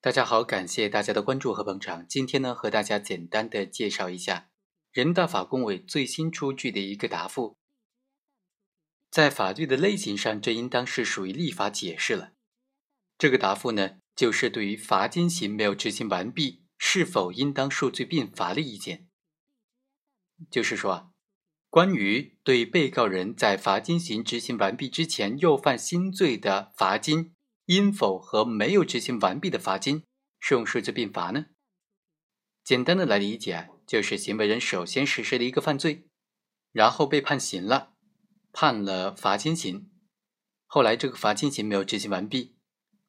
大家好，感谢大家的关注和捧场。今天呢，和大家简单的介绍一下人大法工委最新出具的一个答复。在法律的类型上，这应当是属于立法解释了。这个答复呢，就是对于罚金刑没有执行完毕，是否应当数罪并罚的意见。就是说啊，关于对被告人在罚金刑执行完毕之前又犯新罪的罚金。应否和没有执行完毕的罚金适用数罪并罚呢？简单的来理解，就是行为人首先实施了一个犯罪，然后被判刑了，判了罚金刑，后来这个罚金刑没有执行完毕，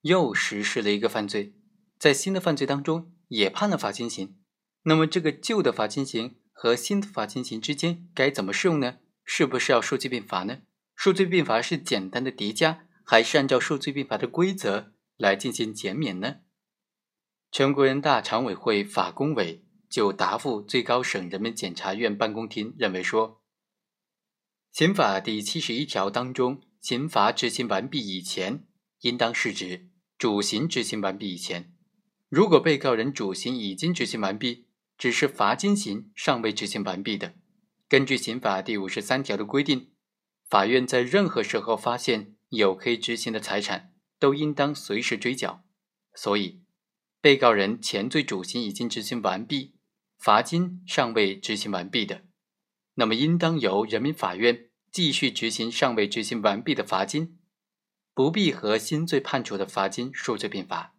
又实施了一个犯罪，在新的犯罪当中也判了罚金刑，那么这个旧的罚金刑和新的罚金刑之间该怎么适用呢？是不是要数罪并罚呢？数罪并罚是简单的叠加。还是按照数罪并罚的规则来进行减免呢？全国人大常委会法工委就答复最高省人民检察院办公厅认为说，刑法第七十一条当中，刑罚执行完毕以前，应当是指主刑执行完毕以前。如果被告人主刑已经执行完毕，只是罚金刑尚未执行完毕的，根据刑法第五十三条的规定，法院在任何时候发现。有可以执行的财产都应当随时追缴，所以被告人前罪主刑已经执行完毕，罚金尚未执行完毕的，那么应当由人民法院继续执行尚未执行完毕的罚金，不必和新罪判处的罚金数罪并罚。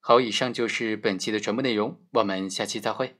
好，以上就是本期的全部内容，我们下期再会。